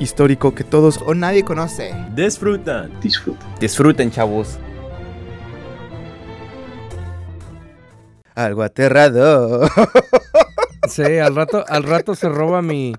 Histórico que todos O nadie conoce. disfrutan. disfrutan. Disfruten, chavos. algo aterrado. Sí, al rato, al rato se roba mi,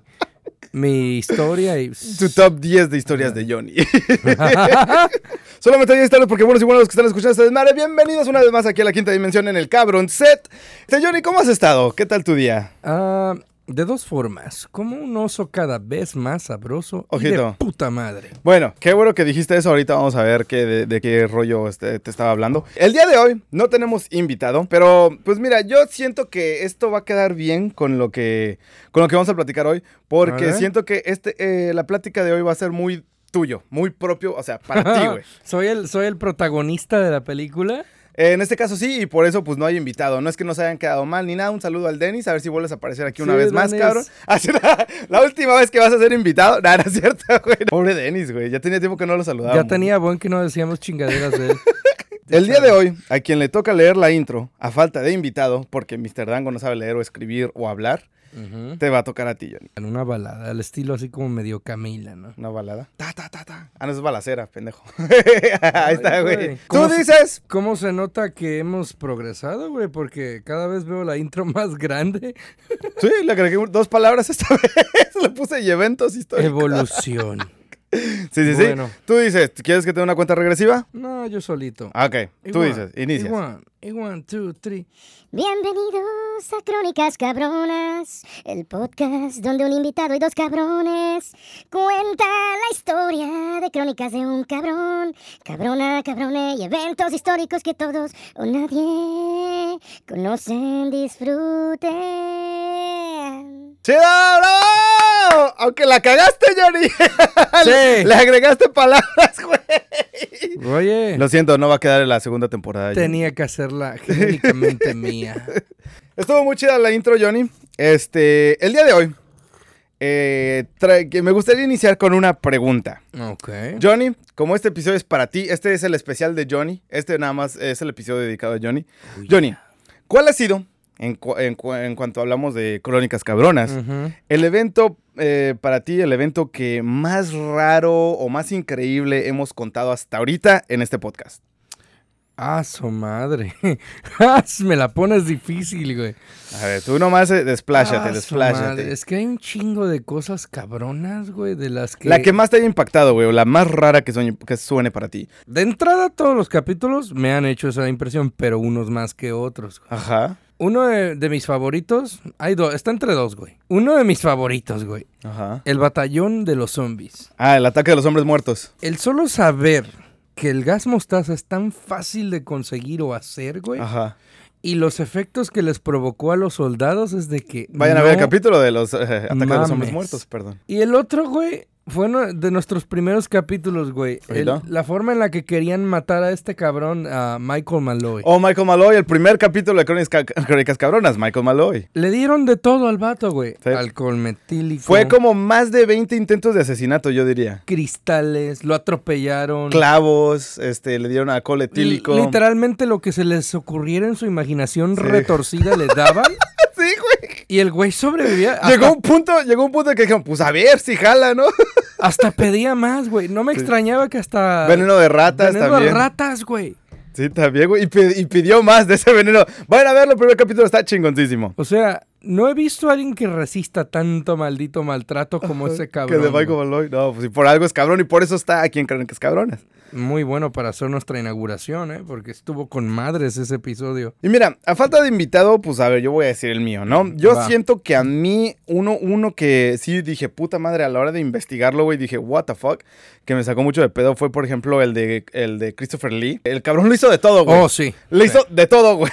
mi historia y. tu top 10 de historias de Johnny. Solamente ahí están porque buenos y buenos los que están escuchando esta desmadre. Bienvenidos una vez más aquí a la quinta dimensión en el Cabron Set. Este, Johnny, ¿cómo has estado? ¿Qué tal tu día? Ah, de dos formas. Como un oso cada vez más sabroso. Y Ojito. de puta madre. Bueno, qué bueno que dijiste eso. Ahorita vamos a ver qué, de, de qué rollo este, te estaba hablando. El día de hoy no tenemos invitado, pero pues mira, yo siento que esto va a quedar bien con lo que, con lo que vamos a platicar hoy, porque siento que este, eh, la plática de hoy va a ser muy tuyo, muy propio, o sea, para ti, güey. soy, el, soy el protagonista de la película. En este caso sí, y por eso pues no hay invitado. No es que nos hayan quedado mal ni nada. Un saludo al Denis, a ver si vuelves a aparecer aquí una Sí, vez más, cabrón. Así la, la última vez que vas a ser invitado. Nada, no es cierto, güey. Pobre Denis, güey. Ya tenía tiempo que no lo saludábamos. Ya tenía buen que no decíamos chingaderas de él. El día de hoy, a quien le toca leer la intro, a falta de invitado, porque Mr. Dango no sabe leer o escribir o hablar, Ujú. te va a tocar a ti, Johnny. En una balada, al estilo así como medio Camila, ¿no? Una balada. Ta, ta, ta, ta. Ah, no, es balacera, pendejo. Ahí está, güey. Tú ¿Cómo se- dices. ¿Cómo se nota que hemos progresado, güey? Porque cada vez veo la intro más grande. Sí, le agregué dos palabras esta vez. le puse y eventos históricos. Evolución. Sí, sí, sí. Bueno. Tú dices, ¿quieres que te dé una cuenta regresiva? No, yo solito. Ah, Ok, tú dices. Igual, igual, two, three. Bienvenidos a Crónicas Cabronas, el podcast donde un invitado y dos cabrones cuentan la historia de crónicas de un cabrón, cabrona, cabrone y eventos históricos que todos o nadie conocen, disfruten. ¡Chido, bravo! Aunque la cagaste, Johnny. Sí. Le agregaste palabras, güey. Oye, Lo siento, no va a quedar en la segunda temporada. Johnny. tenía que hacerla genéricamente mía. Estuvo muy chida la intro, Johnny. Este, el día de hoy, eh, me gustaría iniciar con una pregunta. Ok. Johnny, como este episodio es para ti, este es el especial de Johnny. Este nada más es el episodio dedicado a Johnny. Johnny, ¿cuál ha sido, en, cu- en cu- en cuanto hablamos de crónicas cabronas, el evento eh, para ti, el evento que más raro o más increíble hemos contado hasta ahorita en este podcast? Ah, su madre. Ah, Me la pones difícil, güey. A ver, tú nomás eh, despláyate, Ah, madre. Es que hay un chingo de cosas cabronas, güey, de las que... La que más te haya impactado, güey, o la más rara que suene, que suene para ti. De entrada, todos los capítulos me han hecho esa impresión, pero unos más que otros. güey. Ajá, Uno de, de mis favoritos, hay dos, está entre dos, güey. Uno de mis favoritos, güey. ajá. El batallón de los zombies. Ah, el ataque de los hombres muertos. El solo saber que el gas mostaza es tan fácil de conseguir o hacer, güey. Ajá. Y los efectos que les provocó a los soldados es de que... Vayan a ver el capítulo de los eh, ataques de los hombres muertos, perdón. Y el otro, güey, fue uno de nuestros primeros capítulos, güey. El- la forma en la que querían matar a este cabrón, a Michael Malloy. Oh, Michael Malloy, el primer capítulo de Crónicas, Ca- Crónicas Cabronas, Michael Malloy. Le dieron de todo al vato, güey. Sí. Alcohol metílico. Fue como más de 20 intentos de asesinato, yo diría. cristales, lo atropellaron. Clavos, este, le dieron alcohol etílico. Li- Literalmente lo que se les ocurriera en su imaginación Sí. retorcida le daban. Y el güey sobrevivía. Hasta, Llegó un punto, llegó un punto en que dijeron, pues a ver si jala, ¿no? hasta pedía más, güey. No me extrañaba que hasta. Veneno de ratas veneno también. de ratas, güey. Sí, también, güey. Y pidió más de ese veneno. Vayan a verlo, el primer capítulo está chingoncísimo. O sea, no he visto a alguien que resista tanto maldito maltrato como ese cabrón. Que de Michael. Malloy. No, pues y por algo es cabrón y por eso está aquí en Crónicas Cabronas. Muy bueno para hacer nuestra inauguración, ¿eh? Porque estuvo con madres ese episodio. Y mira, a falta de invitado, pues a ver, yo voy a decir el mío, ¿no? Yo Va. siento que a mí, uno, uno que sí dije, puta madre, a la hora de investigarlo, güey, dije, what the fuck, que me sacó mucho de pedo fue, por ejemplo, el de, el de Christopher Lee. El cabrón lo hizo de todo, güey. Oh, sí. Le hizo de todo, güey.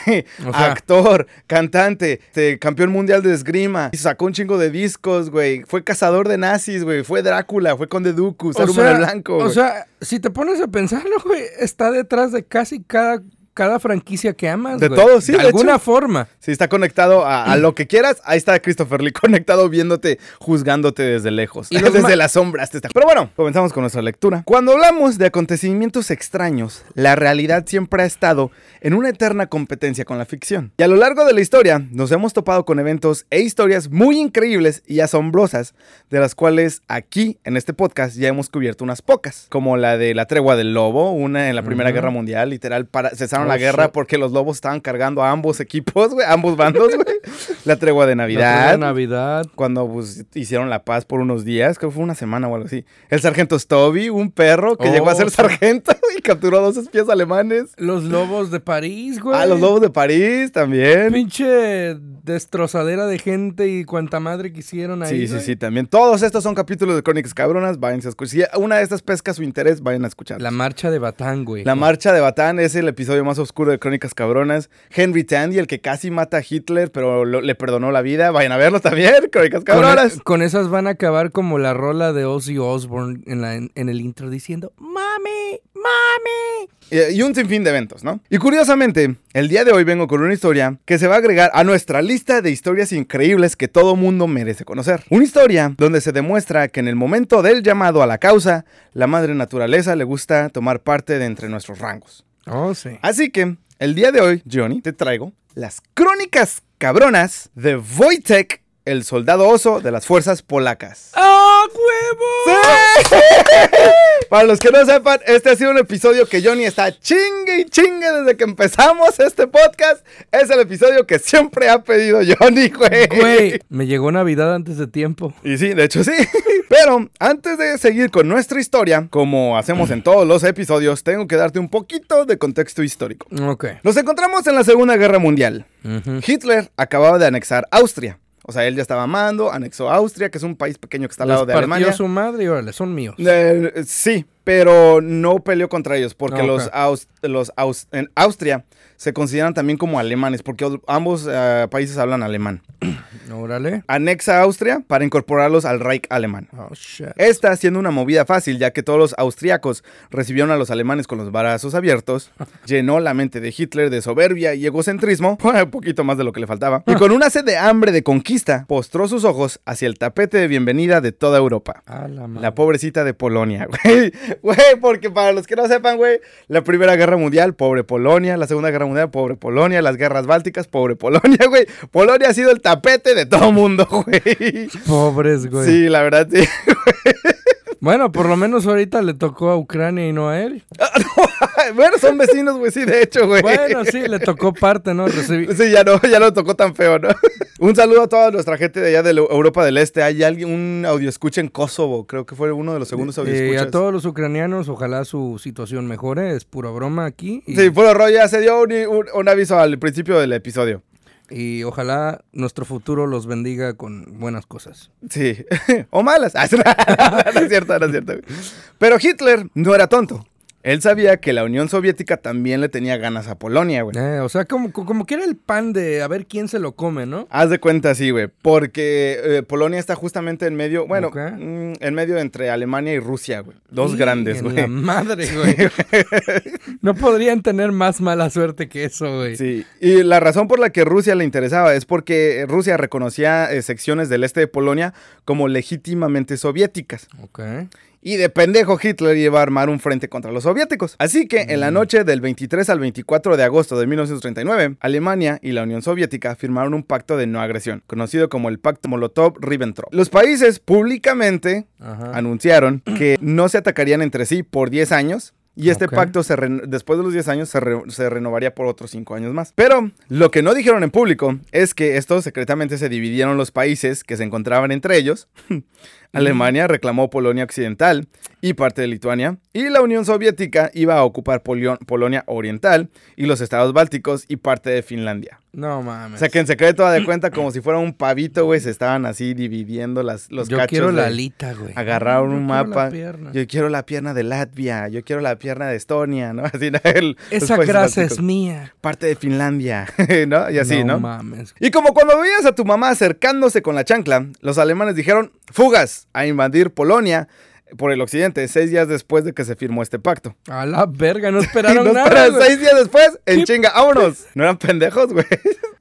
O sea- Actor, cantante, este, campeón mundial de esgrima, y sacó un chingo de discos, güey. Fue cazador de nazis, güey. Fue Drácula, fue Conde Dooku, Saruman el Blanco. o sea, si te pones a pensarlo, güey, está detrás de casi cada, cada franquicia que amas. De güey. todo, sí, De de alguna hecho. forma. Si está conectado a, a lo que quieras, ahí está Christopher Lee conectado viéndote, juzgándote desde lejos. Y desde las sombras. te está- Pero bueno, comenzamos con nuestra lectura. Cuando hablamos de acontecimientos extraños, la realidad siempre ha estado en una eterna competencia con la ficción. Y a lo largo de la historia nos hemos topado con eventos e historias muy increíbles y asombrosas, de las cuales aquí en este podcast ya hemos cubierto unas pocas, como la de la tregua del lobo, una en la Primera. Guerra Mundial, literal, para, cesaron la guerra shit. porque los lobos estaban cargando a ambos equipos, güey, ambos bandos, güey. La tregua de La Navidad. Navidad. Cuando pues, hicieron la paz por unos días, creo que fue una semana o algo así. El sargento Stubby, un perro que Oh, llegó a ser sí. sargento y capturó a dos espías alemanes. Los lobos de París, güey. Ah, los lobos de París también. Pinche destrozadera de gente y cuanta madre que hicieron ahí. Sí, sí, sí, también. Todos estos son capítulos de Crónicas Cabronas. Váyanse a escuchar. Si una de estas pesca su interés, vayan a escuchar. La marcha de Batán, güey. La marcha de Batán es el episodio más oscuro de Crónicas Cabronas. Henry Tandy, el que casi mata a Hitler, pero lo- le perdonó la vida. Vayan a verlo también, Crónicas Con, Cabronas. e- con esas van a acabar como la rola de Ozzy Osbourne en, la- en- en el intro diciendo ¡Mami! ¡Mami! Eh, Y un sinfín de eventos, ¿no? Y curiosamente, el día de hoy vengo con una historia que se va a agregar a nuestra lista de historias increíbles que todo mundo merece conocer. Una historia donde se demuestra que en el momento del llamado a la causa, la madre naturaleza le gusta tomar parte de entre nuestros rangos. Oh, sí. Así que, el día de hoy, Johnny, te traigo las crónicas cabronas de Wojtek, el soldado oso de las fuerzas polacas. ¡Ah, huevo! Para los que no sepan, este ha sido un episodio que Johnny está chingue y chingue desde que empezamos este podcast. Es el episodio que siempre ha pedido Johnny, güey. Güey, me llegó Navidad antes de tiempo. Y sí, de hecho sí. Pero antes de seguir con nuestra historia, como hacemos en todos los episodios, tengo que darte un poquito de contexto histórico. Ok. Nos encontramos en la Segunda Guerra Mundial. Hitler acababa de anexar Austria. O sea, él ya estaba amando, anexó Austria, que es un país pequeño que está al lado de partió Alemania. su madre y órale, son míos. Eh, sí, pero no peleó contra ellos porque Ah, los, aus- los en Austria se consideran también como alemanes porque ambos eh, países hablan alemán. Órale. Anexa Austria para incorporarlos al Reich alemán. Oh, shit. Esta siendo una movida fácil, ya que todos los austriacos recibieron a los alemanes con los brazos abiertos, llenó la mente de Hitler de soberbia y egocentrismo, un poquito más de lo que le faltaba, y con una sed de hambre de conquista, postró sus ojos hacia el tapete de bienvenida de toda Europa. A la. La pobrecita de Polonia, güey. Güey, porque para los que no sepan, güey, la Primera Guerra Mundial, pobre Polonia. La Segunda Guerra Mundial, pobre Polonia. Las guerras bálticas, pobre Polonia, güey. Polonia ha sido el tapete de todo mundo, güey. Pobres, güey. Sí, la verdad, sí. Bueno, por lo menos ahorita le tocó a Ucrania y no a él. bueno, son vecinos, güey, sí, de hecho, güey. Bueno, sí, le tocó parte, ¿no? Recibí- Sí, ya no, ya no tocó tan feo, ¿no? un saludo a toda nuestra gente de allá de Europa del Este. Hay alguien, un audio escucha en Kosovo, creo que fue uno de los segundos audio Eh, a todos los ucranianos, ojalá su situación mejore. Es pura broma aquí. Y, Sí, puro rollo, ya se dio un, un- un aviso al principio del episodio. y ojalá nuestro futuro los bendiga con buenas cosas. Sí, o malas. No, es cierto, no es cierto. Pero Hitler no era tonto. Él sabía que la Unión Soviética también le tenía ganas a Polonia, güey. Eh, o sea, como, como que era el pan de a ver quién se lo come, ¿no? Haz de cuenta, sí, güey. Porque eh, Polonia está justamente en medio, bueno, mm, en medio entre Alemania y Rusia, güey. Dos grandes, güey. La madre, güey. no podrían tener más mala suerte que eso, güey. Sí, y la razón por la que Rusia le interesaba es porque Rusia reconocía eh, secciones del este de Polonia como legítimamente soviéticas. Ok. Y de pendejo Hitler iba a armar un frente contra los soviéticos. Así que en la noche del 23 al 24 de agosto de 1939, Alemania y la Unión Soviética firmaron un pacto de no agresión, conocido como el Pacto Molotov-Ribbentrop. Los países públicamente Ajá. anunciaron que no se atacarían entre sí por 10 años. Y este pacto, se después de los 10 años, se, re- se renovaría por otros 5 años más. Pero lo que no dijeron en público es que estos secretamente se dividieron los países que se encontraban entre ellos Alemania reclamó Polonia Occidental y parte de Lituania, y la Unión Soviética iba a ocupar Polio- Polonia Oriental y los estados bálticos y parte de Finlandia. No O mames. sea que en secreto, da de cuenta, como si fuera un pavito, güey, se estaban así dividiendo las, los Yo cachos. quiero la alita, güey. Agarraron Yo un mapa. pierna. Yo quiero la pierna de Latvia, yo quiero la pierna de Estonia, ¿no? Así, ¿no? El- Esa grasa es mía. Parte de Finlandia, ¿no? Y así, ¿no? mames. Y como cuando veías a tu mamá acercándose con la chancla, los alemanes dijeron fugas a invadir Polonia por el occidente, seis días después de que se firmó este pacto. A la verga, no esperaron no, nada. seis días después, en ¿Qué chinga, vámonos. No eran pendejos, güey.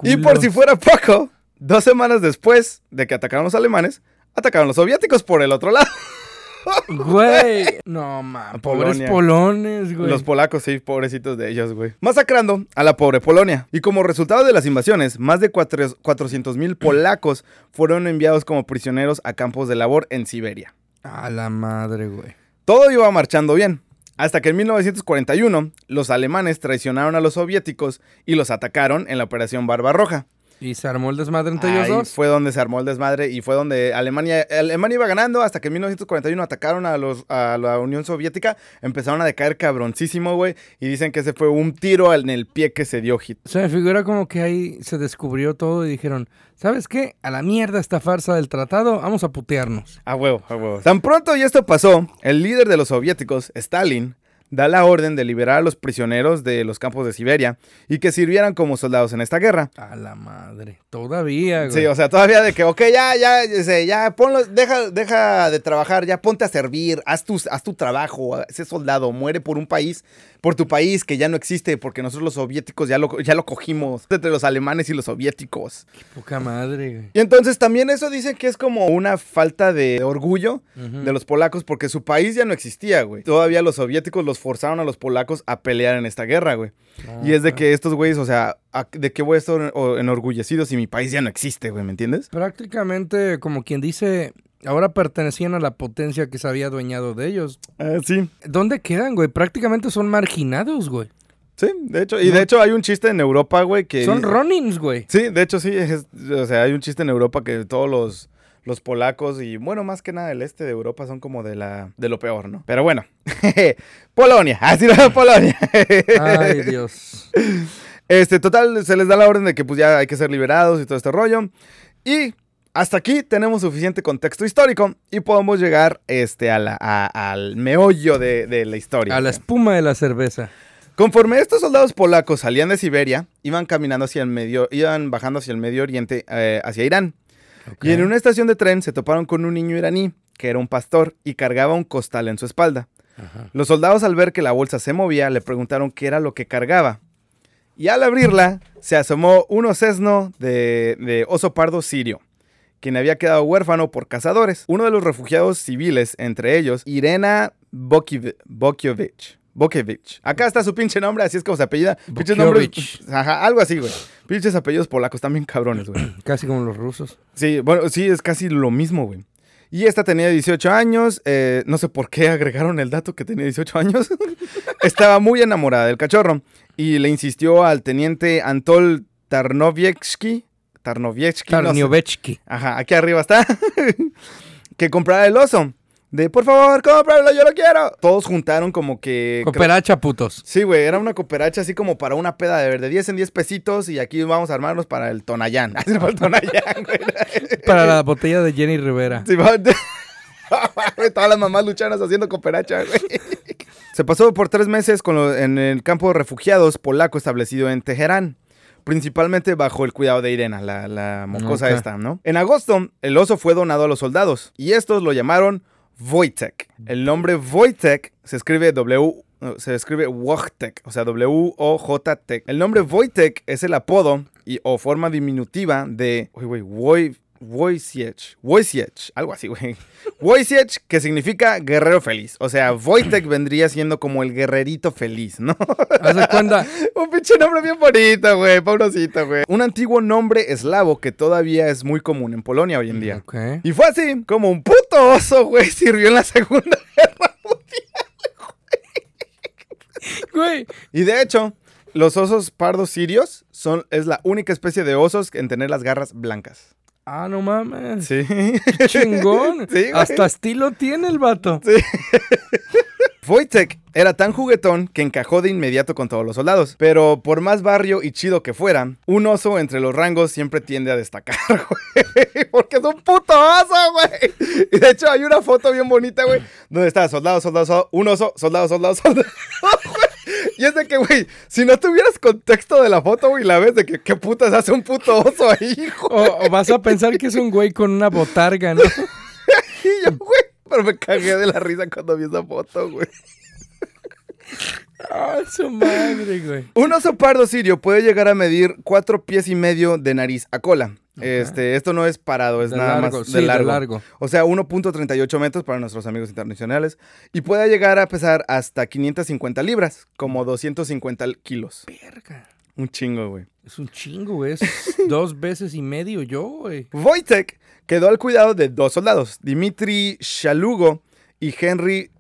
Y por si fuera poco, dos semanas después de que atacaron los alemanes, atacaron los soviéticos por el otro lado. Güey. No mames. Pobres polones, güey. Los polacos, sí, pobrecitos de ellos, güey. Masacrando a la pobre Polonia. Y como resultado de las invasiones, más de 400 mil polacos fueron enviados como prisioneros a campos de labor en Siberia. A la madre, güey. Todo iba marchando bien. Hasta que en 1941 los alemanes traicionaron a los soviéticos y los atacaron en la Operación Barbarroja. ¿Y se armó el desmadre entre ellos dos? fue donde se armó el desmadre y fue donde Alemania, Alemania iba ganando hasta que en 1941 atacaron a, los, a la Unión Soviética, empezaron a decaer cabroncísimo, güey, y dicen que ese fue un tiro en el pie que se dio hit. Se me figura como que ahí se descubrió todo y dijeron, ¿sabes qué? A la mierda esta farsa del tratado, vamos a putearnos. A huevo, a huevo. Tan pronto y esto pasó, el líder de los soviéticos, Stalin, da la orden de liberar a los prisioneros de los campos de Siberia y que sirvieran como soldados en esta guerra. A la madre. Todavía, güey. Sí, o sea, todavía de que, ok, ya, ya, ya, ya, ponlo, deja, deja de trabajar, ya ponte a servir, haz tu, haz tu trabajo, sé soldado, muere por un país, por tu país que ya no existe, porque nosotros los soviéticos ya lo, ya lo cogimos, entre los alemanes y los soviéticos. Poca madre, güey. Y entonces también eso dicen que es como una falta de orgullo de los polacos, porque su país ya no existía, güey. Todavía los soviéticos los forzaron a los polacos a pelear en esta guerra, güey. Y es de que estos güeyes, o sea, ¿a- ¿de qué voy a estar enorgullecido si mi país ya no existe, güey? ¿Me entiendes? Prácticamente, como quien dice, ahora pertenecían a la potencia que se había adueñado de ellos. Ah, sí. ¿Dónde quedan, güey? Prácticamente son marginados, güey. Sí, de hecho. Y de hecho hay un chiste en Europa, güey, que... Son Ronins, güey. Sí, de hecho sí. es- o sea, hay un chiste en Europa que todos los, los polacos y, bueno, más que nada el este de Europa son como de la de lo peor, ¿no? Pero bueno. Polonia. Así no, Polonia. Ay, Dios. Este, total, se les da la orden de que pues ya hay que ser liberados y todo este rollo. Y hasta aquí tenemos suficiente contexto histórico y podemos llegar este, a la, a- al meollo de, de la historia. A la espuma de la cerveza. Conforme estos soldados polacos salían de Siberia, iban caminando hacia el medio, iban bajando hacia el Medio Oriente, eh, hacia Irán. Y en una estación de tren se toparon con un niño iraní, que era un pastor, y cargaba un costal en su espalda. Ajá. Los soldados al ver que la bolsa se movía le preguntaron qué era lo que cargaba. Y al abrirla se asomó un osesno de, de oso pardo sirio, quien había quedado huérfano por cazadores. Uno de los refugiados civiles, entre ellos, Irena Bokievich. Bokevich. Acá está su pinche nombre, así es como se apellida. Pinches nombres. Bokievich. Ajá, algo así, güey. Pinches apellidos polacos, también cabrones, güey. Casi como los rusos. Sí, bueno, sí, es casi lo mismo, güey. Y esta tenía 18 años, eh, no sé por qué agregaron el dato que tenía 18 años. Estaba muy enamorada del cachorro y le insistió al teniente Antol Tarnovietsky, Tarnovietsky, no sé. Tarniovechki. ajá, aquí arriba está, que comprara el oso. De, por favor, cómpralo, yo lo quiero. Todos juntaron como que... Cooperacha, putos. Sí, güey, era una cooperacha así como para una peda de verde, 10 en 10 pesitos y aquí vamos a armarnos para el Tonayán. Así para el Tonayán, güey. Para la botella de Jenny Rivera. Sí, Todas las mamás luchanas haciendo cooperacha, güey. Se pasó por tres meses con lo- en el campo de refugiados polaco establecido en Teherán. Principalmente bajo el cuidado de Irena, la, la mocosa esta, ¿no? En agosto, el oso fue donado a los soldados y estos lo llamaron Wojtek. El nombre Wojtek se escribe W, se escribe Wojtek, o sea, W-O-J-T. El nombre Wojtek es el apodo y, o forma diminutiva de, uy, Woj- Wojciech, Wojciech, algo así, güey. Wojciech, que significa guerrero feliz. O sea, Wojtek vendría siendo como el guerrerito feliz, ¿no? Haz de cuenta. Un pinche nombre bien bonito, güey, pobrecito, güey. Un antiguo nombre eslavo que todavía es muy común en Polonia hoy en día. Y fue así, como un puto oso, güey, sirvió en la Segunda Guerra Güey. Y de hecho, los osos pardos sirios son, es la única especie de osos en tener las garras blancas. Ah, no mames. Sí. Qué chingón. Sí, güey. Hasta estilo tiene el vato. Wojtek era tan juguetón que encajó de inmediato con todos los soldados. Pero por más barrio y chido que fuera, un oso entre los rangos siempre tiende a destacar, güey. Porque es un puto oso, güey. Y de hecho hay una foto bien bonita, güey, donde está soldado, soldado, soldado, un oso, soldado, soldado, soldado. güey. Y es de que, güey, si no tuvieras contexto de la foto, güey, la ves de que qué putas hace un puto oso ahí, hijo. O, o vas a pensar que es un güey con una botarga, ¿no? Y yo, güey, pero me cagué de la risa cuando vi esa foto, güey. Ah, su madre, güey. Un oso pardo sirio puede llegar a medir cuatro pies y medio de nariz a cola. Este, esto no es parado, es De nada largo, más sí, de de largo. largo. O sea, 1.38 metros para nuestros amigos internacionales. Y puede llegar a pesar hasta 550 libras, como 250 kilos. Verga. Un chingo, güey. Es un chingo, güey. Es dos veces y medio yo, güey. Wojtek quedó al cuidado de dos soldados, Dmitry Shalugo y Henry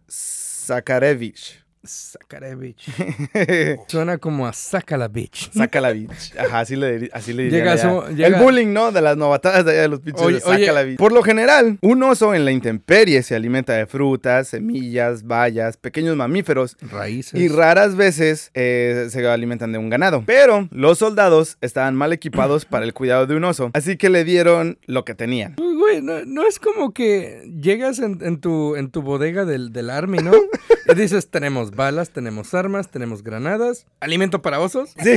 Zakarevich. Sakarevich. Suena como a Sakalavich. Sakalavich. Ajá, así le, así le Llega su- llega- El bullying, ¿no? De las novatadas de allá de los pinches Oye, de oye. Sakalavich. Por lo general, un oso en la intemperie se alimenta de frutas, semillas, bayas, pequeños mamíferos Raíces. y raras veces eh, se alimentan de un ganado. Pero los soldados estaban mal equipados para el cuidado de un oso, así que le dieron lo que tenían. Uy, Güey, no, no es como que llegas en, en tu, en tu bodega del, del Army, ¿no? Y dices, tenemos balas, tenemos armas, tenemos granadas, alimento para osos. Sí.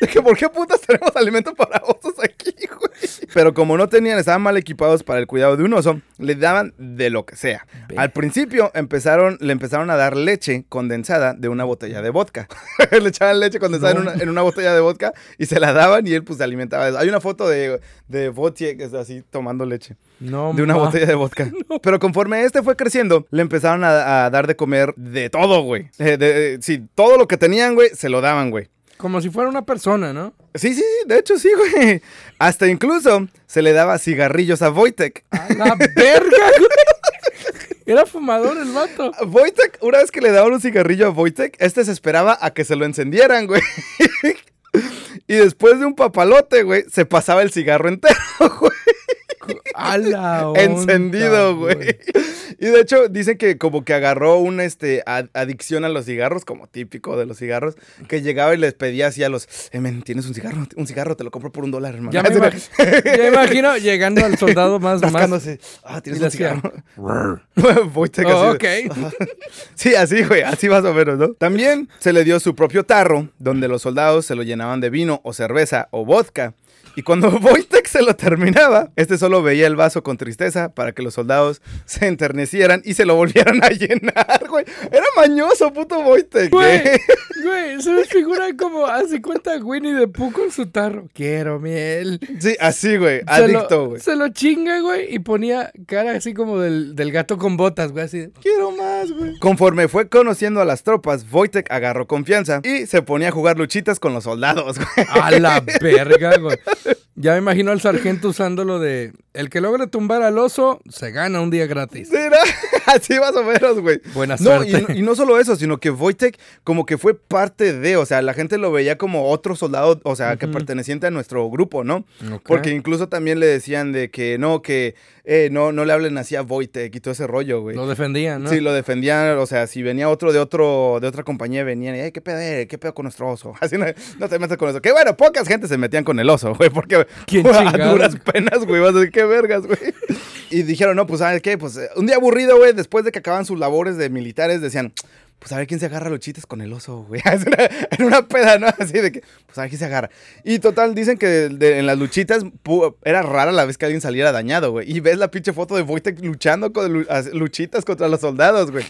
De que, ¿Por qué putas tenemos alimento para osos aquí, güey? Pero como no tenían, estaban mal equipados para el cuidado de un oso, le daban de lo que sea. Ve. Al principio empezaron, le empezaron a dar leche condensada de una botella de vodka. le echaban leche condensada en, una, en una botella de vodka y se la daban y él pues se alimentaba. Hay una foto de, de que está así tomando leche No, de una ma- botella de vodka. Pero conforme este fue creciendo, le empezaron a, a dar de comer de todo, güey. Eh, de- eh, sí, todo lo que tenían, güey, se lo daban, güey. Como si fuera una persona, ¿no? Sí, sí, sí, de hecho sí, güey. Hasta incluso se le daba cigarrillos a Wojtek. A la verga, güey. Era fumador el vato. Wojtek, una vez que le daban un cigarrillo a Wojtek, este se esperaba a que se lo encendieran, güey. Y después de un papalote, güey, se pasaba el cigarro entero, güey. A la onda, encendido, güey. Y de hecho, dicen que como que agarró una este, ad- adicción a los cigarros, como típico de los cigarros, que llegaba y les pedía así a los, eh, men, ¿tienes un cigarro? Un cigarro, te lo compro por un dólar, hermano. Ya me, imag- ya imagino llegando al soldado más, más. Rascándose. Ah, tienes un cigarro. Wojtek Oh, ok. Sí, así, güey, así más o menos, ¿no? También se le dio su propio tarro, donde los soldados se lo llenaban de vino o cerveza o vodka. Y cuando Wojtek se lo terminaba, este solo veía el vaso con tristeza para que los soldados se enternecieran y se lo volvieran a llenar, güey. Era mañoso, puto Wojtek. Güey, ¿eh? güey, se me figura como hace cuenta Winnie the Pooh con su tarro. Quiero miel. Sí, así, güey, adicto, güey. Se lo chinga, güey, y ponía cara así como del, del gato con botas, güey, así. Quiero más, güey. Conforme fue conociendo a las tropas, Wojtek agarró confianza y se ponía a jugar luchitas con los soldados, güey. A la verga, güey. Ya me imagino al sargento usándolo de el que logre tumbar al oso se gana un día gratis. ¿no? Así más o menos, güey. Buena No, suerte. y, y no solo eso, sino que Wojtek como que fue parte de, o sea, la gente lo veía como otro soldado, o sea, que perteneciente a nuestro grupo, ¿no? Porque incluso también le decían de que no, que eh, no, no le hablen así a Wojtek y todo ese rollo, güey. Lo defendían, ¿no? Sí, lo defendían, o sea, si venía otro de otro de otra compañía, venían y, "Ey, ¿qué pedo, eh? ¿Qué pedo con nuestro oso? Así no, no te metas con eso. Que bueno, pocas gente se metían con el oso, güey, porque ¿Quién a duras penas, güey, vas a decir, qué vergas, güey. Y dijeron, no, pues, ¿sabes qué? Pues, eh, un día aburrido, güey, después de que acaban sus labores de militares, decían, pues, a ver quién se agarra los chites con el oso, güey. En una peda, ¿no? Así de que, pues, a ver quién se agarra. Y total, dicen que de- de- en las luchitas era rara la vez que alguien saliera dañado, güey. Y ves la pinche foto de Wojtek luchando con lu- as- luchitas contra los soldados, güey.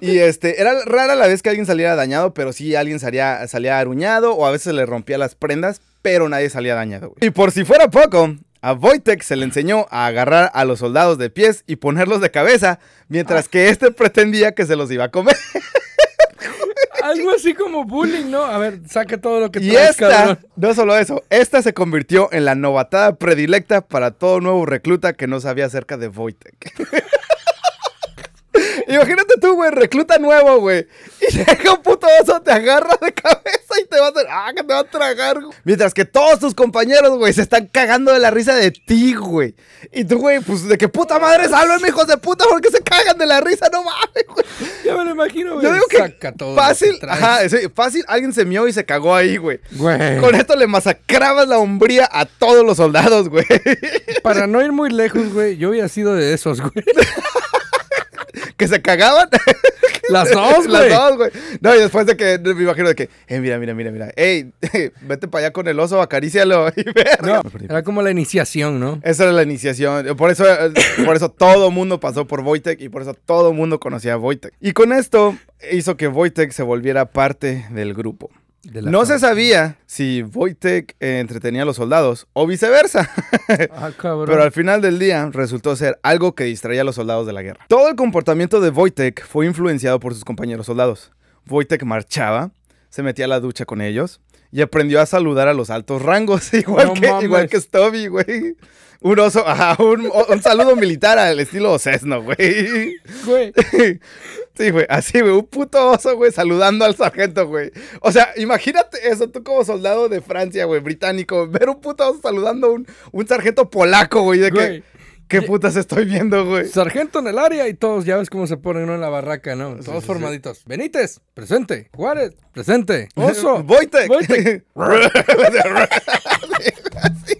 Y este, era rara la vez que alguien saliera dañado, pero sí alguien salía, salía aruñado o a veces le rompía las prendas, pero nadie salía dañado, güey. Y por si fuera poco, a Wojtek se le enseñó a agarrar a los soldados de pies y ponerlos de cabeza, mientras que este pretendía que se los iba a comer. Algo así como bullying, ¿no? A ver, saca todo lo que Y traes, esta, cabrón. no solo eso, esta se convirtió en la novatada predilecta para todo nuevo recluta que no sabía acerca de Wojtek. Imagínate tú, güey, recluta nuevo, güey. Y llega un puto oso, te agarra de cabeza y te va a hacer, ah, que te va a tragar. güey. Mientras que todos tus compañeros, güey, se están cagando de la risa de ti, güey. Y tú, güey, pues de que puta madre, sálvenme, hijos de puta, porque se cagan de la risa, no mames, güey. Ya me lo imagino, güey. Yo digo que Saca todo fácil, ajá, sí, fácil, alguien se mió y se cagó ahí, güey. Güey. Con esto le masacrabas la hombría a todos los soldados, güey. Para no ir muy lejos, güey, yo hubiera sido de esos, güey. Que se cagaban. Las dos, Las güey. dos, güey. No, y después de que me imagino de que, eh, mira, mira, mira, mira. Ey, vete para allá con el oso, acarícialo y verga. No, era como la iniciación, ¿no? Esa era la iniciación. Por eso, eh, por eso todo mundo pasó por Wojtek y por eso todo mundo conocía a Wojtek. Y con esto hizo que Wojtek se volviera parte del grupo. No se sabía si Wojtek eh, entretenía a los soldados o viceversa. Ah. Pero al final del día resultó ser algo que distraía a los soldados de la guerra. Todo el comportamiento de Wojtek fue influenciado por sus compañeros soldados. Wojtek marchaba, se metía a la ducha con ellos y aprendió a saludar a los altos rangos, igual, No que, mames. igual que Stubby, güey. Un oso, ajá, un, un saludo militar al estilo Cessno, güey. Güey. Sí, güey, así, güey, un puto oso, güey, saludando al sargento, güey. O sea, imagínate eso, tú como soldado de Francia, güey, británico, ver un puto oso saludando a un, un sargento polaco, güey, de que. ¿qué putas estoy viendo, güey? Sargento en el área y todos ya ves cómo se ponen ¿no? en la barraca, ¿no? Todos formaditos. Benítez, presente. Juárez, presente. Oso. Wojtek. Wojtek.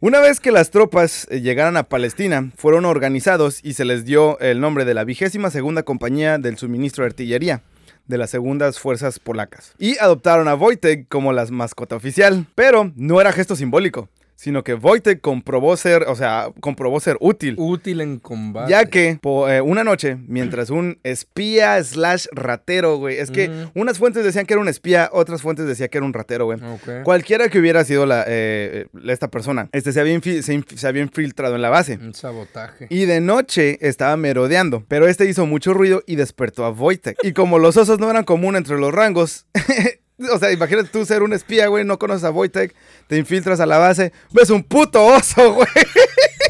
Una vez que las tropas eh, llegaran a Palestina, fueron organizados y se les dio el nombre de la vigésima segunda compañía del suministro de artillería de las segundas fuerzas polacas. Y adoptaron a Wojtek como la mascota oficial. Pero no era gesto simbólico, sino que Wojtek comprobó ser, o sea, comprobó ser útil. Útil en combate. Ya que po- eh, una noche, mientras un espía slash ratero, güey, es que unas fuentes decían que era un espía, otras fuentes decían que era un ratero, güey. Cualquiera que hubiera sido la, eh, eh, esta persona, este se había, infi- se inf- se había infiltrado en la base. Un sabotaje. Y de noche estaba merodeando, pero este hizo mucho ruido y despertó a Wojtek. Y como los osos no eran común entre los rangos, o sea, imagínate tú ser un espía, güey, no conoces a Wojtek, te infiltras a la base, ves un puto oso, güey.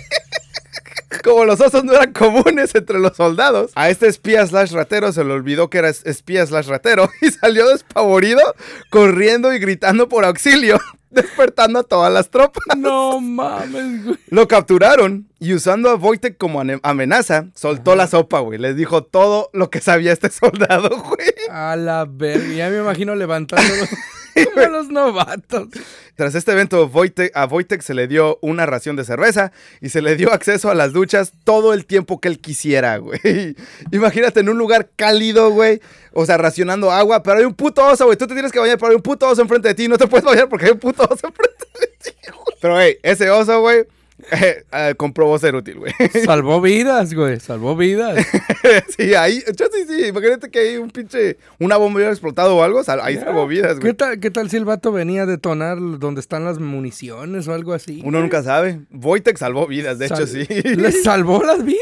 Como los osos no eran comunes entre los soldados, a este espía slash ratero se le olvidó que era es- espía slash ratero y salió despavorido, corriendo y gritando por auxilio, despertando a todas las tropas. No mames, güey. Lo capturaron y usando a Wojtek como amenaza, soltó la sopa, güey. Les dijo todo lo que sabía este soldado, güey. A la verga. Ya me imagino levantándolo como los novatos. Tras este evento, a Wojtek se le dio una ración de cerveza y se le dio acceso a las duchas todo el tiempo que él quisiera, güey. Imagínate en un lugar cálido, güey. O sea, racionando agua, pero hay un puto oso, güey. Tú te tienes que bañar, pero hay un puto oso enfrente de ti. No te puedes bañar porque hay un puto oso enfrente de ti, güey. Pero, hey, ese oso, güey, comprobó ser útil, güey. Salvó vidas, güey. Salvó vidas. sí, ahí, yo sí, sí, imagínate que hay un pinche, una bomba hubiera explotado o algo, sal- ahí salvó vidas, ¿Qué güey. tal, ¿Qué tal si el vato venía a detonar donde están las municiones o algo así? Uno nunca sabe. Wojtek salvó vidas, de hecho, sí. Le salvó las vidas,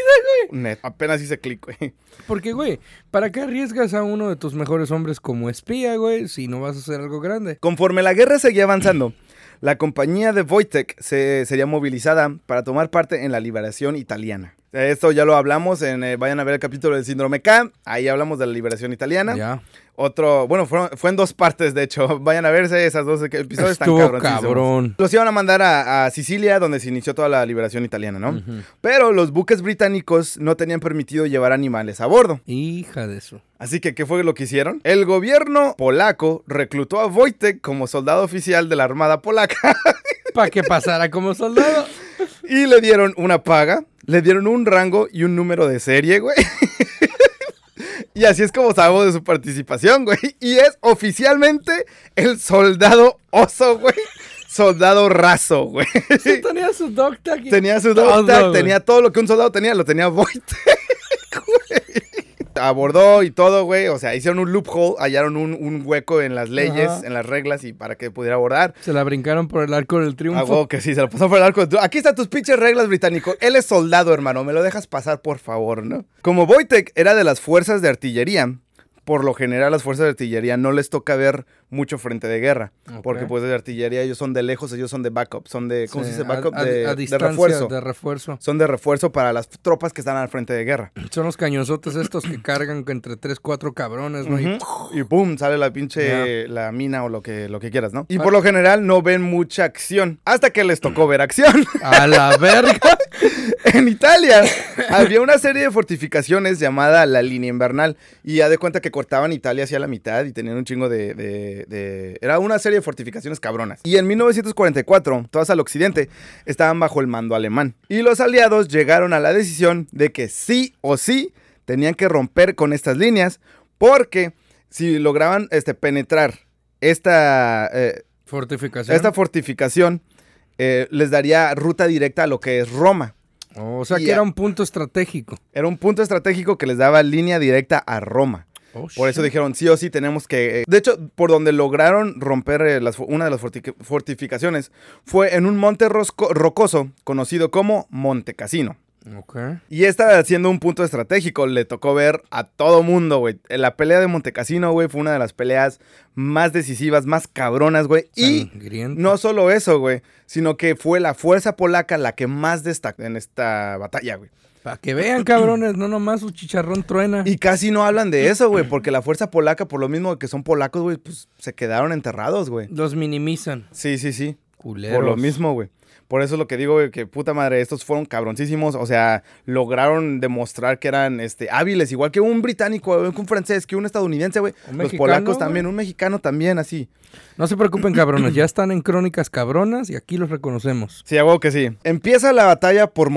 güey. Net, apenas hice clic, güey. Porque, güey, ¿para qué arriesgas a uno de tus mejores hombres como espía, güey, si no vas a hacer algo grande? Conforme la guerra seguía avanzando, la compañía de Wojtek se, sería movilizada para tomar parte en la liberación italiana. Esto ya lo hablamos en, eh, vayan a ver el capítulo del síndrome K, ahí hablamos de la liberación italiana. Ya. Otro, bueno, fue, fue en dos partes, de hecho. Vayan a verse esas dos episodios están Estuvo cabroncísimos. cabrón. Los iban a mandar a, a Sicilia, donde se inició toda la liberación italiana, ¿no? Pero los buques británicos no tenían permitido llevar animales a bordo. Hija de eso. Así que, ¿qué fue lo que hicieron? El gobierno polaco reclutó a Wojtek como soldado oficial de la Armada Polaca Para que pasara como soldado. y le dieron una paga, le dieron un rango y un número de serie, güey. Y así es como sabemos de su participación, güey. Y es oficialmente el soldado oso, güey. Soldado raso, güey. Sí, tenía su dog tag. Tenía su dog tag, tenía todo lo que un soldado tenía, lo tenía güey. Abordó y todo, güey. O sea, hicieron un loophole, hallaron un, un hueco en las leyes, Ajá. en las reglas y para que pudiera abordar. Se la brincaron por el arco del triunfo. Hago que sí, se lo pasó por el arco. de triunfo. Aquí están tus pinches reglas, británico. Él es soldado, hermano. Me lo dejas pasar, por favor, ¿no? Como Wojtek era de las fuerzas de artillería, por lo general las fuerzas de artillería no les toca ver mucho frente de guerra. Porque pues de artillería ellos son de lejos, ellos son de backup, son de, ¿cómo Sí, se dice? Backup a- de, a de refuerzo. De refuerzo. Son de refuerzo para las tropas que están al frente de guerra. Son los cañonzotes estos que cargan entre 3, 4 cabrones, ¿no? Y-. Y pum, sale la pinche la mina o lo que, lo que quieras, ¿no? Y por lo general no ven mucha acción. Hasta que les tocó ver acción. A la verga. en Italia había una serie de fortificaciones llamada la línea invernal. Y ya de cuenta que cortaban Italia hacia la mitad y tenían un chingo de, de- de- Era una serie de fortificaciones cabronas. Y en 1944, todas al occidente, estaban bajo el mando alemán. Y los aliados llegaron a la decisión de que sí o sí tenían que romper con estas líneas. Porque si lograban este, penetrar esta... eh, Fortificación. esta fortificación eh, les daría ruta directa a lo que es Roma. o sea que era un punto estratégico. Era un punto estratégico que les daba línea directa a Roma. Oh, Por eso dijeron, sí o sí tenemos que... eh, De hecho, por donde lograron romper eh, las una de las forti- fortificaciones fue en un monte rosco- rocoso conocido como Monte Cassino. Ok. Y esta siendo un punto estratégico, le tocó ver a todo mundo, güey. La pelea de Montecassino, güey, fue una de las peleas más decisivas, más cabronas, güey. Y no solo eso, güey, sino que fue la fuerza polaca la que más destacó en esta batalla, güey. Para que vean, cabrones, no nomás su chicharrón truena. Y casi no hablan de eso, güey, porque la fuerza polaca, por lo mismo que son polacos, güey, pues se quedaron enterrados, güey. Los minimizan. Sí, sí, sí. Culeros. Por lo mismo, güey. Por eso es lo que digo, güey, que puta madre, estos fueron cabroncísimos. O sea, lograron demostrar que eran este, hábiles, igual que un británico, que un francés, que un estadounidense, güey. Los mexicano, polacos también, un mexicano también, así. No se preocupen, cabrones. Ya están en crónicas cabronas y aquí los reconocemos. Sí, hago que sí. Empieza la batalla por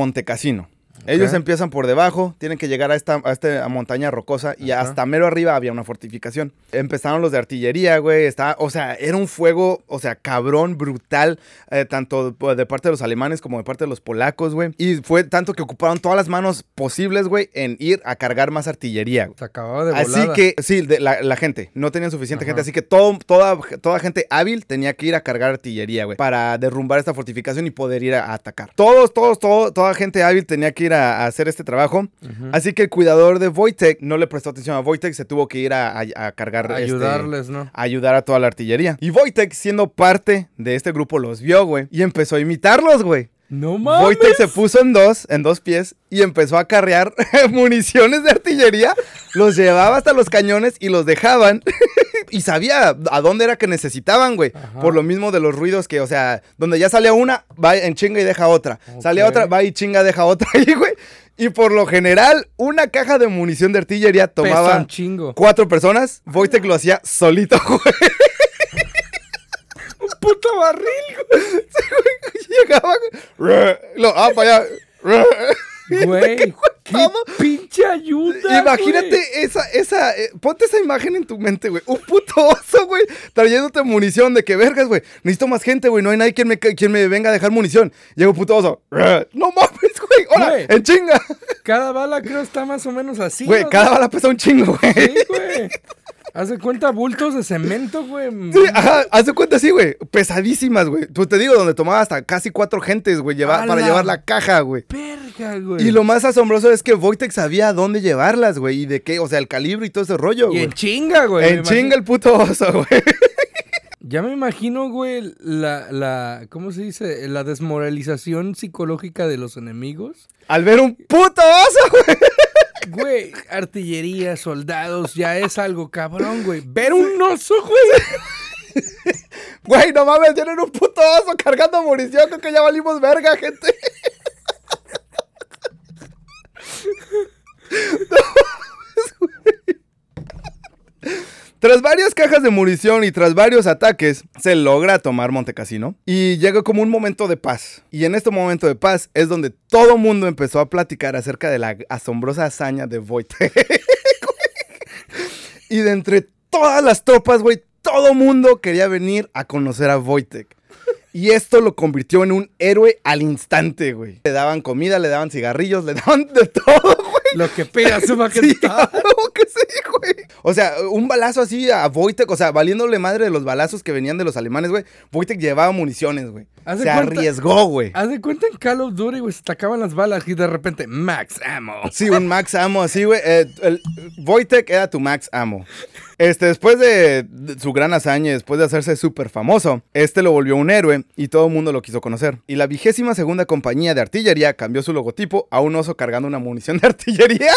Ellos empiezan por debajo, tienen que llegar a esta, a esta montaña rocosa y hasta mero arriba había una fortificación. Empezaron los de artillería, güey, está, o sea, era un fuego, o sea, cabrón, brutal, eh, tanto de parte de los alemanes como de parte de los polacos, güey. Y fue tanto que ocuparon todas las manos posibles, güey, en ir a cargar más artillería. güey. Se acababa de Así volada. que, sí, de la, la gente, no tenían suficiente Ajá. gente, así que todo, toda, toda gente hábil tenía que ir a cargar artillería, güey, para derrumbar esta fortificación y poder ir a, a atacar. Todos, todos, todo, toda gente hábil tenía que ir a, a hacer este trabajo, así que el cuidador de Wojtek no le prestó atención a Wojtek, se tuvo que ir a, a- a cargar, este, Ayudarles, ¿no? a ayudar a toda la artillería. Y Wojtek, siendo parte de este grupo, los vio, güey, y empezó a imitarlos, güey. No mames. Wojtek se puso en dos, en dos pies, y empezó a carrear municiones de artillería, los llevaba hasta los cañones y los dejaban. y sabía a dónde era que necesitaban, güey. Ajá. Por lo mismo de los ruidos que, o sea, donde ya salía una, va en chinga y deja otra. Ok. Salía otra, va y chinga, deja otra ahí, güey. Y por lo general, una caja de munición de artillería tomaba un chingo. cuatro personas. Wojtek lo hacía solito, güey. Puto barril, güey. Llegaba, güey. Lo, ah, para allá. Güey, ¿Cómo? pinche ayuda, Imagínate güey. esa, esa, eh, ponte esa imagen en tu mente, güey. Un puto oso, güey, trayéndote munición de que vergas, güey. Necesito más gente, güey. No hay nadie quien me, quien me venga a dejar munición. Llega un puto oso. No mames, güey. Hola, Güey. en chinga. Cada bala creo está más o menos así. Güey, ¿no? cada bala pesa un chingo, güey. Sí, güey. Haz de cuenta bultos de cemento, güey. Sí, ajá, haz de cuenta así, güey. Pesadísimas, güey. Pues te digo, donde tomaba hasta casi cuatro gentes, güey, lleva- ¡A para llevar la caja, güey. Verga, güey. Y lo más asombroso es que Wojtek sabía a dónde llevarlas, güey. Y de qué, o sea, el calibre y todo ese rollo, Y güey. en chinga, güey. En chinga el puto oso, güey. Ya me imagino, güey, la, la, ¿cómo se dice? La desmoralización psicológica de los enemigos. Al ver un puto oso, güey. Güey, artillería, soldados, ya es algo cabrón, güey. Ver un oso, güey. Güey, no mames, tienen un puto oso cargando munición, creo que ya valimos verga, gente. No mames, güey. Tras varias cajas de munición y tras varios ataques, se logra tomar Montecassino y llega como un momento de paz. Y en este momento de paz es donde todo mundo empezó a platicar acerca de la asombrosa hazaña de Wojtek. y de entre todas las tropas, güey, todo mundo quería venir a conocer a Wojtek. Y esto lo convirtió en un héroe al instante, güey. Le daban comida, le daban cigarrillos, le daban de todo. Lo que pega su Sí, majestad. algo que sí, güey. O sea, un balazo así a Wojtek, o sea, valiéndole madre de los balazos que venían de los alemanes, güey. Wojtek llevaba municiones, güey. Se cuenta- arriesgó, güey. Haz de cuenta en Call of Duty, güey, se te acaban las balas y de repente, max ammo. Sí, un Max Ammo así, güey. Eh, Wojtek era tu Max Ammo. Este, después de, de su gran hazaña, después de hacerse súper famoso, este lo volvió un héroe y todo el mundo lo quiso conocer. Y la vigésima segunda compañía de artillería cambió su logotipo a un oso cargando una munición de artillería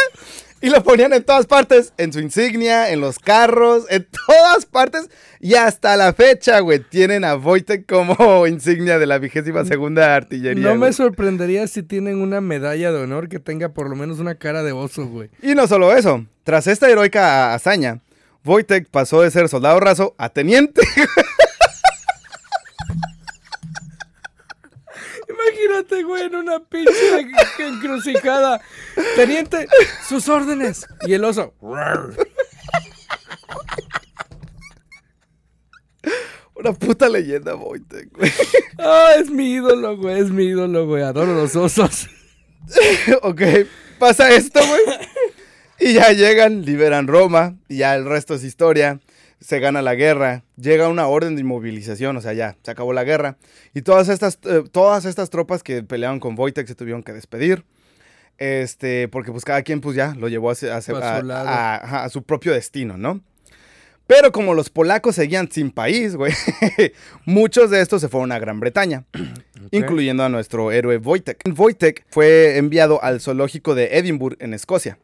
y lo ponían en todas partes, en su insignia, en los carros, en todas partes. Y hasta la fecha, güey, tienen a Wojtek como insignia de la vigésima segunda artillería. No me sorprendería si tienen una medalla de honor que tenga por lo menos una cara de oso, güey. Y no solo eso, tras esta heroica hazaña, Wojtek pasó de ser soldado raso a teniente. Imagínate, güey, en una pinche encrucijada. Teniente, sus órdenes. Y el oso. Una puta leyenda, Wojtek, güey. Ah, es mi ídolo, güey, es mi ídolo, güey. Adoro los osos. ok, pasa esto, güey. Y ya llegan, liberan Roma, y ya el resto es historia. Se gana la guerra, llega una orden de inmovilización, o sea, ya, se acabó la guerra. Y todas estas, eh, todas estas tropas que peleaban con Wojtek se tuvieron que despedir. Este, porque pues cada quien pues ya lo llevó a, su lado. a- ajá, a su propio destino, ¿no? Pero como los polacos seguían sin país, güey, muchos de estos se fueron a Gran Bretaña, incluyendo a nuestro héroe Wojtek. Wojtek fue enviado al zoológico de Edinburgh, en Escocia.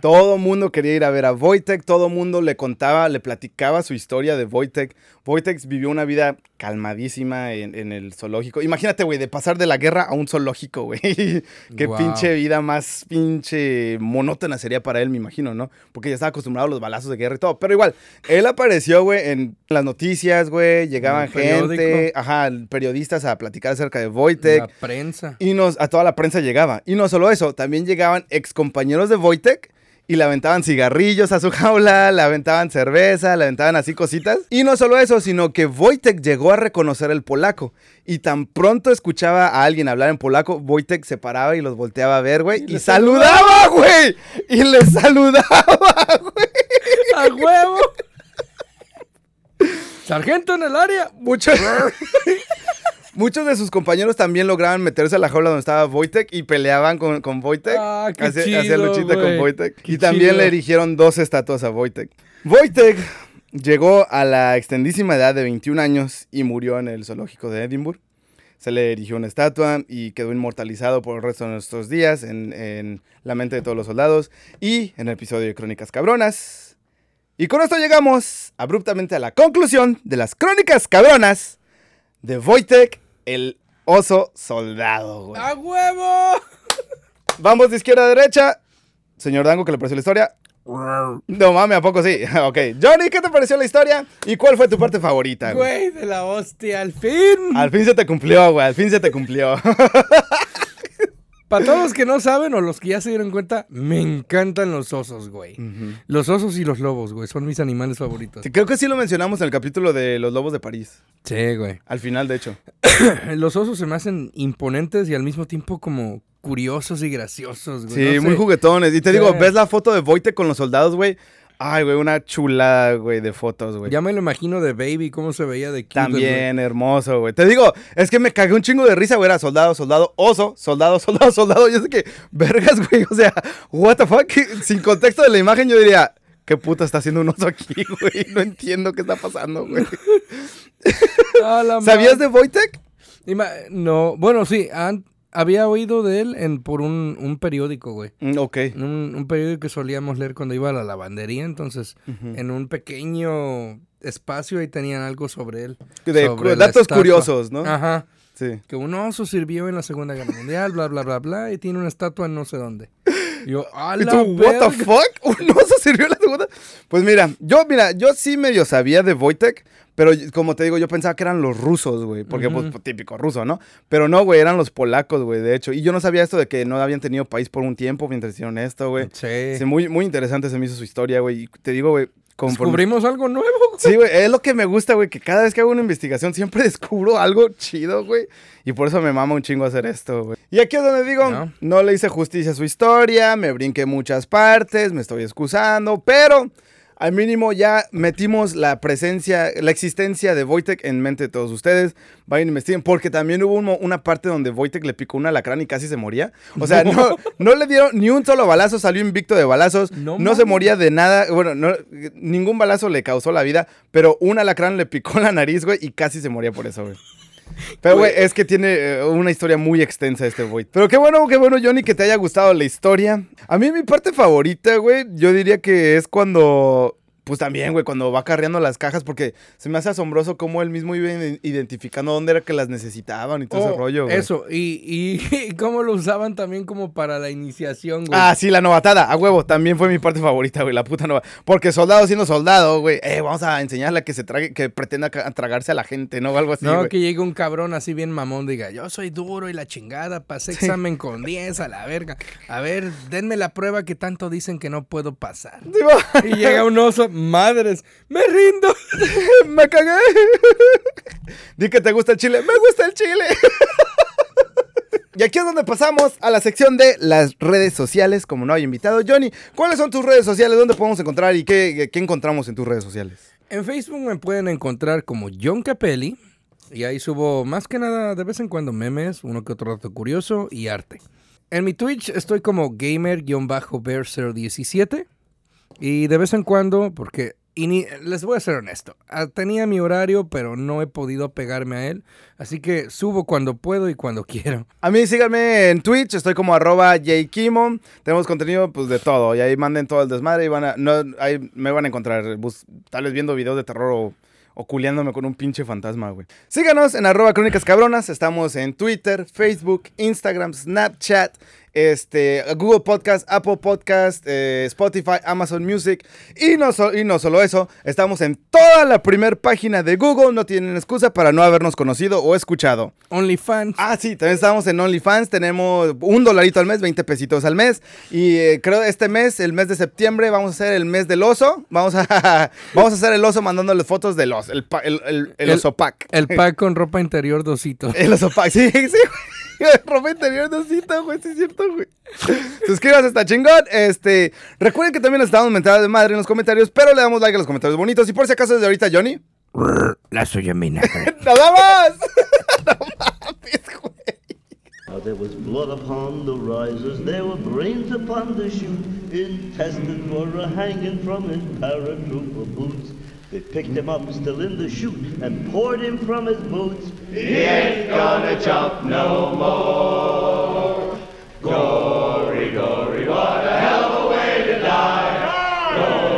Todo mundo quería ir a ver a Wojtek, todo mundo le contaba, le platicaba su historia de Wojtek. Wojtek vivió una vida calmadísima en, en el zoológico. Imagínate, güey, de pasar de la guerra a un zoológico, güey. Qué pinche vida más pinche monótona sería para él, me imagino, ¿no? Porque ya estaba acostumbrado a los balazos de guerra y todo. Pero igual, él apareció, güey, en las noticias, güey. Llegaban gente, ajá, periodistas a platicar acerca de Wojtek. La prensa. Y nos, a toda la prensa llegaba. Y no solo eso, también llegaban ex compañeros de Wojtek y le aventaban cigarrillos a su jaula, le aventaban cerveza, le aventaban así cositas. Y no solo eso, sino que Wojtek llegó a reconocer el polaco. Y tan pronto escuchaba a alguien hablar en polaco, Wojtek se paraba y los volteaba a ver, güey. Y, le saludaba, güey. Y les saludaba, güey. ¡A huevo! ¡Sargento en el área! Muchos, muchos de sus compañeros también lograban meterse a la jaula donde estaba Wojtek y peleaban con, con Wojtek. Ah, qué chido, luchita con. Wojtek. Qué Y también chido. le erigieron dos estatuas a Wojtek. Wojtek llegó a la extendísima edad de 21 años y murió en el zoológico de Edimburgo. Se le erigió una estatua y quedó inmortalizado por el resto de nuestros días en, en la mente de todos los soldados y en el episodio de Crónicas Cabronas. Y con esto llegamos abruptamente a la conclusión de las Crónicas Cabronas de Wojtek, el oso soldado, güey. ¡A huevo! Vamos de izquierda a derecha. Señor Dango, ¿qué le pareció la historia? No mames, ¿a poco sí? ok. Johnny, ¿qué te pareció la historia? ¿Y cuál fue tu parte favorita, güey? Güey, de la hostia, al fin. Al fin se te cumplió, güey. Al fin se te cumplió. Para todos los que no saben o los que ya se dieron cuenta, me encantan los osos, güey. Los osos y los lobos, güey, son mis animales favoritos. Sí, creo que sí lo mencionamos en el capítulo de los lobos de París. Sí, güey. Al final, de hecho. Los osos se me hacen imponentes y al mismo tiempo como curiosos y graciosos, güey. Sí, No muy juguetones. Y te Sí. digo, ves la foto de Voite con los soldados, güey. Ay, güey, una chulada, güey, de fotos, güey. Ya me lo imagino de Baby, cómo se veía de cute, güey. También hermoso, güey. Te digo, es que me cagué un chingo de risa, güey. Era soldado, soldado, oso, soldado, soldado, soldado. Yo sé que, vergas, güey. O sea, what the fuck. Sin contexto de la imagen, yo diría, ¿qué puta está haciendo un oso aquí, güey? No entiendo qué está pasando, güey. ¿Sabías de Wojtek? No, bueno, sí, an- había oído de él en, por un, un periódico, güey. Mm, Ok. Un, un periódico que solíamos leer cuando iba a la lavandería, entonces en un pequeño espacio ahí tenían algo sobre él. De sobre datos curiosos, ¿no? Ajá. Sí. Que un oso sirvió en la Segunda Guerra Mundial, bla, bla, bla, bla, y tiene una estatua en no sé dónde. Yo, a ¿Y la tú, what the verga". fuck? ¿Un oso sirvió en la segunda? Pues mira, yo, mira, yo sí medio sabía de Wojtek, pero como te digo, yo pensaba que eran los rusos, güey, porque pues típico ruso, ¿no? Pero no, güey, eran los polacos, güey, de hecho. Y yo no sabía esto de que no habían tenido país por un tiempo mientras hicieron esto, güey. Sí. Sí, muy, muy interesante se me hizo su historia, güey. Y te digo, güey, conforme- Descubrimos algo nuevo. güey. Sí, güey, es lo que me gusta, güey, que cada vez que hago una investigación siempre descubro algo chido, güey. Y por eso me mama un chingo hacer esto, güey. Y aquí es donde digo, No. no, le hice justicia a su historia, me brinqué muchas partes, me estoy excusando, pero al mínimo ya metimos la presencia, la existencia de Wojtek en mente de todos ustedes. Vayan y investiguen, porque también hubo un una parte donde Wojtek le picó un alacrán y casi se moría. O sea, no, no le dieron ni un solo balazo, salió invicto de balazos, No no, se moría de nada. Bueno, no- ningún balazo le causó la vida, pero un alacrán le picó la nariz, güey, y casi se moría por eso, güey. Pero, güey, es que tiene eh, una historia muy extensa este Void. Pero qué bueno, qué bueno, Johnny, que te haya gustado la historia. A mí mi parte favorita, güey, yo diría que es cuando... Pues también, güey, cuando va carreando las cajas, porque se me hace asombroso cómo él mismo iba iden- identificando dónde era que las necesitaban y todo ese Oh, rollo, güey. Eso, y, y, y cómo lo usaban también como para la iniciación, güey. Ah, sí, la novatada, a huevo, también fue mi parte favorita, güey, la puta nova. Porque soldado siendo soldado, güey, eh, vamos a enseñarle a que se trague, que pretenda tragarse a la gente, ¿no? O algo así, no, güey. que llegue un cabrón así bien mamón, diga, yo soy duro y la chingada, pasé examen con 10 a la verga. A ver, denme la prueba que tanto dicen que no puedo pasar. Sí. Y llega un oso, madres, me rindo. Me cagué. Di que te gusta el chile. Me gusta el chile. Y aquí es donde pasamos a la sección de las redes sociales, como no hay invitado. Johnny, ¿cuáles son tus redes sociales? ¿Dónde podemos encontrar y qué, qué encontramos en tus redes sociales? En Facebook me pueden encontrar como John Capelli. Y ahí subo más que nada de vez en cuando memes, uno que otro dato curioso y arte. En mi Twitch estoy como gamer-bear017. Y de vez en cuando, porque ini- les voy a ser honesto, ah, tenía mi horario, pero no he podido pegarme a él. Así que subo cuando puedo y cuando quiero. A mí síganme en Twitch, estoy como arroba. Tenemos contenido pues de todo. Y ahí manden todo el desmadre y van a, no, ahí me van a encontrar. tal vez viendo videos de terror o, o culiándome con un pinche fantasma, güey. Síganos en arroba crónicas cabronas. Estamos en Twitter, Facebook, Instagram, Snapchat, este, Google Podcast, Apple Podcast, eh, Spotify, Amazon Music. Y no, so- y no solo eso, estamos en toda la primer página de Google. No tienen excusa para no habernos conocido o escuchado. OnlyFans. Ah, sí, también estamos en OnlyFans, tenemos un dolarito al mes, 20 pesitos al mes. Y eh, creo este mes, el mes de septiembre, vamos a hacer el mes del oso. Vamos a, vamos a hacer el oso mandándole fotos del oso, el, el, el- oso pack. El pack con ropa interior dosito. El oso pack, sí, sí. Ropa interior de osito, güey, sí es cierto, güey. Suscríbase, está chingón. Este, recuerden que también nos estamos mentando de madre en los comentarios, pero le damos like a los comentarios bonitos. Y por si acaso desde ahorita, Johnny, La suya mina. ¡nos vamos! no mames, güey. Now there was blood upon the risers, there were brains upon the chute, intestines were a hanging from his paratrooper boots. They picked him up, still in the chute, and poured him from his boots. He ain't gonna jump no more. Glory, glory, what a hell of a way to die.